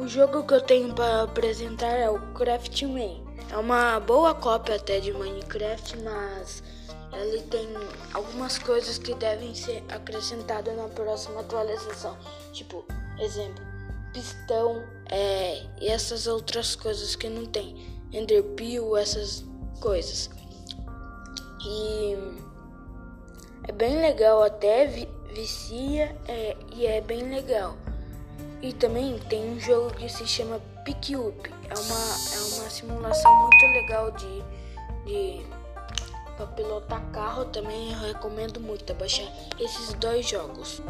O jogo que eu tenho para apresentar é o Craftman. É uma boa cópia até de Minecraft, mas ele tem algumas coisas que devem ser acrescentadas na próxima atualização. Tipo, exemplo, pistão é, e essas outras coisas que não tem. Enderpeel, essas coisas. E é bem legal até, vicia é, e é bem legal. E também tem um jogo que se chama Pick Up. É uma, é uma simulação muito legal de, de para pilotar carro também. Eu recomendo muito baixar esses dois jogos.